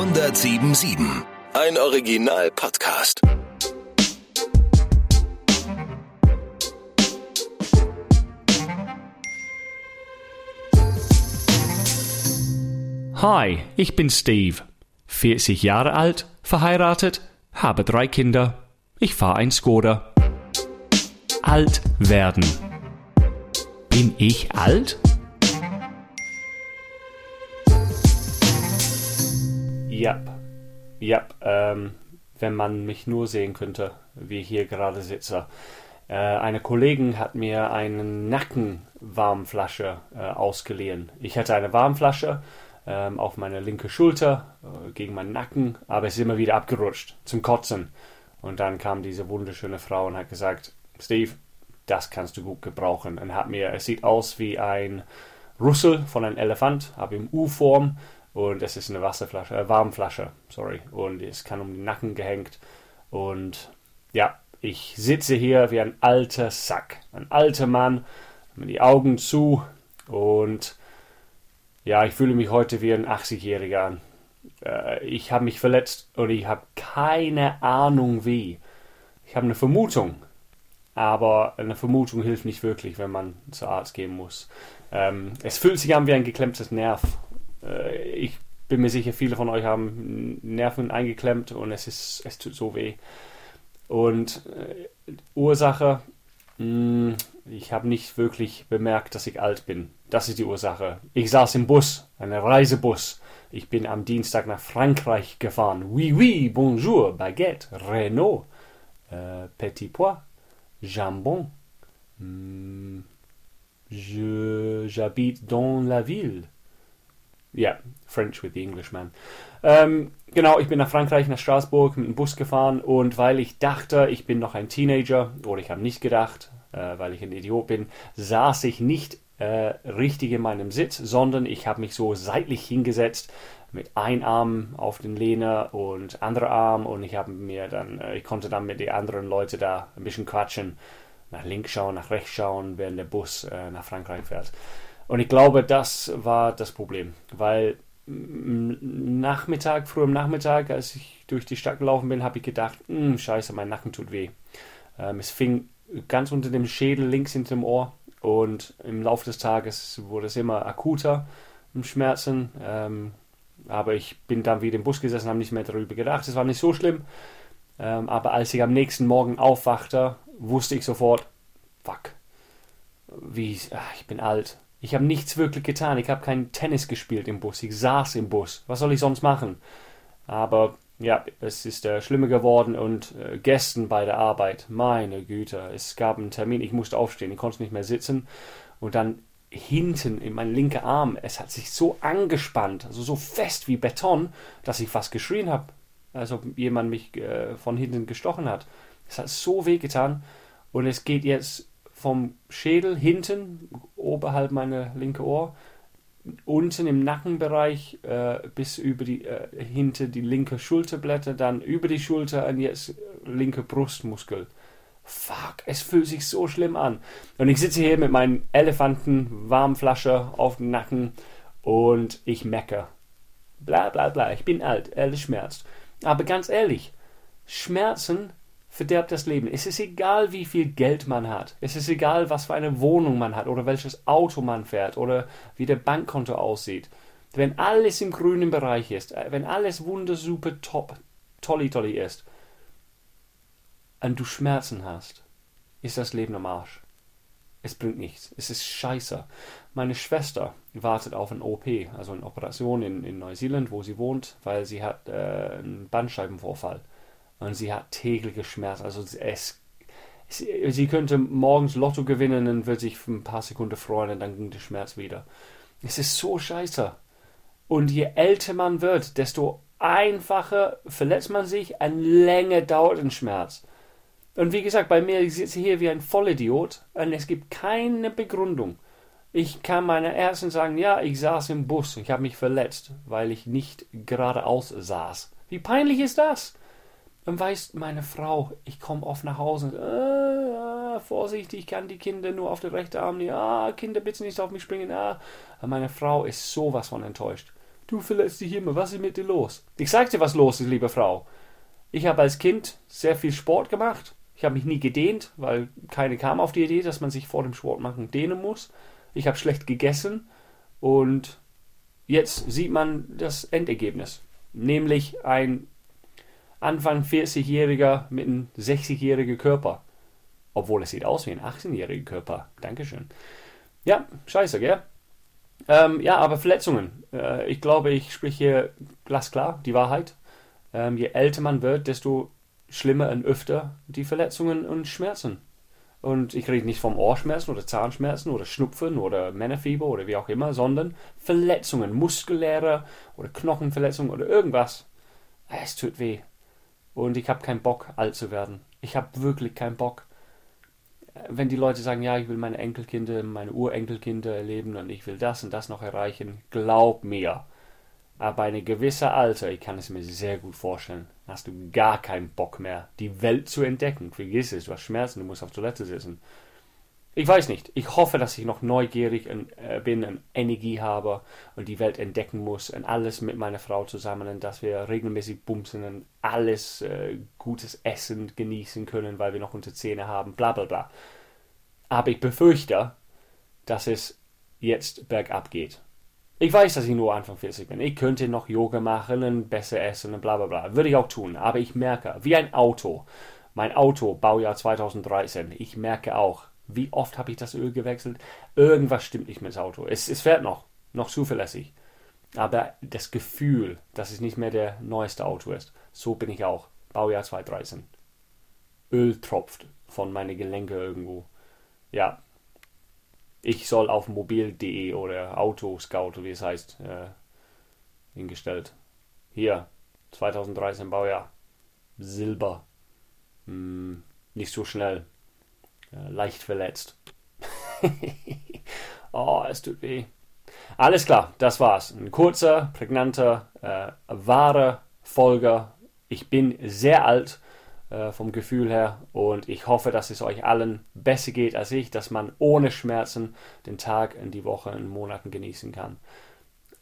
1077. Ein Original-Podcast. Hi, ich bin Steve. 40 Jahre alt, verheiratet, habe drei Kinder. Ich fahre ein Skoda. Alt werden. Bin ich alt? Ja, ja, ähm, wenn man mich nur sehen könnte, wie ich hier gerade sitze. Äh, eine Kollegin hat mir eine Nackenwarmflasche äh, ausgeliehen. Ich hatte eine Warmflasche ähm, auf meine linke Schulter äh, gegen meinen Nacken, aber es ist immer wieder abgerutscht zum Kotzen. Und dann kam diese wunderschöne Frau und hat gesagt, Steve, das kannst du gut gebrauchen. Und hat mir, es sieht aus wie ein Rüssel von einem Elefant, aber im U-Form und es ist eine Wasserflasche, äh, Warmflasche, sorry. Und es kann um den Nacken gehängt. Und ja, ich sitze hier wie ein alter Sack. Ein alter Mann, mit die Augen zu. Und ja, ich fühle mich heute wie ein 80-Jähriger an. Äh, ich habe mich verletzt und ich habe keine Ahnung wie. Ich habe eine Vermutung. Aber eine Vermutung hilft nicht wirklich, wenn man zur Arzt gehen muss. Ähm, es fühlt sich an wie ein geklemmtes Nerv äh, ich bin mir sicher, viele von euch haben Nerven eingeklemmt und es ist, es tut so weh. Und äh, Ursache, mh, hm, ich habe nicht wirklich bemerkt, dass ich alt bin. Das ist die Ursache. Ich saß im Bus, einem Reisebus. Ich bin am Dienstag nach Frankreich gefahren. Oui, oui, bonjour, baguette, Renault, äh, petit pois, jambon. Mm, j'habite dans la ville. Ja, French with the Englishman. Ähm, genau, ich bin nach Frankreich, nach Straßburg mit dem Bus gefahren und weil ich dachte, ich bin noch ein Teenager oder ich habe nicht gedacht, äh, weil ich ein Idiot bin, saß ich nicht äh, richtig in meinem Sitz, sondern ich habe mich so seitlich hingesetzt mit einem Arm auf den Lehner und anderer Arm und ich habe mir dann, äh, ich konnte dann mit den anderen Leuten da ein bisschen quatschen, nach links schauen, nach rechts schauen, während der Bus äh, nach Frankreich fährt. Und ich glaube, das war das Problem, weil Nachmittag, früh am Nachmittag, als ich durch die Stadt gelaufen bin, habe ich gedacht, hm, scheiße, mein Nacken tut weh. Ähm, es fing ganz unter dem Schädel links hinter dem Ohr und im Laufe des Tages wurde es immer akuter im Schmerzen. Ähm, aber ich bin dann wieder im Bus gesessen, habe nicht mehr darüber gedacht. Es war nicht so schlimm. Ähm, aber als ich am nächsten Morgen aufwachte, wusste ich sofort, fuck, wie, ach, ich bin alt. Ich habe nichts wirklich getan. Ich habe kein Tennis gespielt im Bus. Ich saß im Bus. Was soll ich sonst machen? Aber ja, es ist äh, schlimmer geworden und äh, gestern bei der Arbeit, meine Güte, es gab einen Termin, ich musste aufstehen, ich konnte nicht mehr sitzen und dann hinten in meinen linken Arm, es hat sich so angespannt, also so fest wie Beton, dass ich fast geschrien habe, als ob jemand mich äh, von hinten gestochen hat. Es hat so weh getan und es geht jetzt vom Schädel hinten, oberhalb meiner linke Ohr, unten im Nackenbereich äh, bis über die äh, hinter die linke Schulterblätter, dann über die Schulter und jetzt linke Brustmuskel. Fuck, es fühlt sich so schlimm an. Und ich sitze hier mit meinen Elefanten-Warmflasche auf dem Nacken und ich mecke. Bla bla bla, ich bin alt, alles schmerzt. Aber ganz ehrlich, Schmerzen verderbt das Leben. Es ist egal, wie viel Geld man hat. Es ist egal, was für eine Wohnung man hat oder welches Auto man fährt oder wie der Bankkonto aussieht. Wenn alles im grünen Bereich ist, äh, wenn alles wundersuper top, tolli tolli ist und du Schmerzen hast, ist das Leben am Arsch. Es bringt nichts. Es ist scheiße. Meine Schwester wartet auf ein OP, also eine Operation in, in Neuseeland, wo sie wohnt, weil sie hat äh, einen Bandscheibenvorfall und sie hat tägliche Schmerzen. Also es, sie, sie könnte morgens Lotto gewinnen und wird sich für ein paar Sekunden freuen und dann ging der Schmerz wieder. Es ist so scheiße. Und je älter man wird, desto einfacher verletzt man sich, und länger dauert ein Schmerz. Und wie gesagt, bei mir, ich sitze hier wie ein Vollidiot und es gibt keine Begründung. Ich kann meiner Ärztin sagen, ja, ich saß im Bus, ich habe mich verletzt, weil ich nicht geradeaus saß. Wie peinlich ist das? Dann weiß meine Frau, ich komme oft nach Hause äh, äh, Vorsicht, ich kann die Kinder nur auf den rechten Arm nehmen. Ah, Kinder, bitte nicht auf mich springen. Ah. meine Frau ist sowas von enttäuscht. du verletzt dich immer, was ist mit dir los? Ich sag dir, was los ist, liebe Frau. Ich habe als Kind sehr viel Sport gemacht. Ich habe mich nie gedehnt, weil keine kam auf die Idee, dass man sich vor dem Sport machen dehnen muss. Ich habe schlecht gegessen und jetzt sieht man das Endergebnis. Nämlich ein Anfang 40-Jähriger mit einem 60-jährigen Körper. Obwohl es sieht aus wie ein 18-jähriger Körper. Dankeschön. Ja, scheiße, gell? Ähm, ja, aber Verletzungen. Äh, ich glaube, ich spreche glasklar die Wahrheit. Ähm, je älter man wird, desto schlimmer und öfter die Verletzungen und Schmerzen. Und ich rede nicht vom Ohrschmerzen oder Zahnschmerzen oder Schnupfen oder Männerfieber oder wie auch immer, sondern Verletzungen, muskuläre oder Knochenverletzungen oder irgendwas. Es tut weh. Und ich habe keinen Bock, alt zu werden. Ich habe wirklich keinen Bock wenn die Leute sagen, ja, ich will meine Enkelkinder, meine Urenkelkinder erleben und ich will das und das noch erreichen, glaub mir, aber eine gewisse Alter, ich kann es mir sehr gut vorstellen, hast du gar keinen Bock mehr, die Welt zu entdecken. Vergiss es, du hast Schmerzen, du musst auf Toilette sitzen. Ich weiß nicht. Ich hoffe, dass ich noch neugierig äh, bin und Energie habe und die Welt entdecken muss und alles mit meiner Frau zusammen und dass wir regelmäßig bumsen und alles äh, gutes Essen genießen können, weil wir noch unsere Zähne haben, bla bla bla. Aber ich befürchte, dass es jetzt bergab geht. Ich weiß, dass ich nur Anfang 40 bin. Ich könnte noch Yoga machen und besser essen und bla bla bla. Würde ich auch tun. Aber ich merke, wie ein Auto. Mein Auto, Baujahr 2013. Ich merke auch, wie oft habe ich das Öl gewechselt? Irgendwas stimmt nicht mit dem Auto. Es, es fährt noch, noch zuverlässig. Aber das Gefühl, dass es nicht mehr der neueste Auto ist, so bin ich auch. Baujahr 2013. Öl tropft von meinen Gelenke irgendwo. Ja. Ich soll auf mobil.de oder Autoscout, wie es heißt, äh, hingestellt. Hier, 2013 Baujahr. Silber. Hm, nicht so schnell. Äh, leicht verletzt. oh, es tut weh. Alles klar, das war's. Ein kurzer, prägnanter, äh, wahrer Folger. Ich bin sehr alt äh, vom Gefühl her und ich hoffe, dass es euch allen besser geht als ich, dass man ohne Schmerzen den Tag in die Woche in Monaten genießen kann.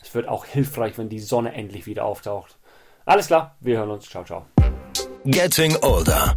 Es wird auch hilfreich, wenn die Sonne endlich wieder auftaucht. Alles klar, wir hören uns. Ciao, ciao. Getting Older.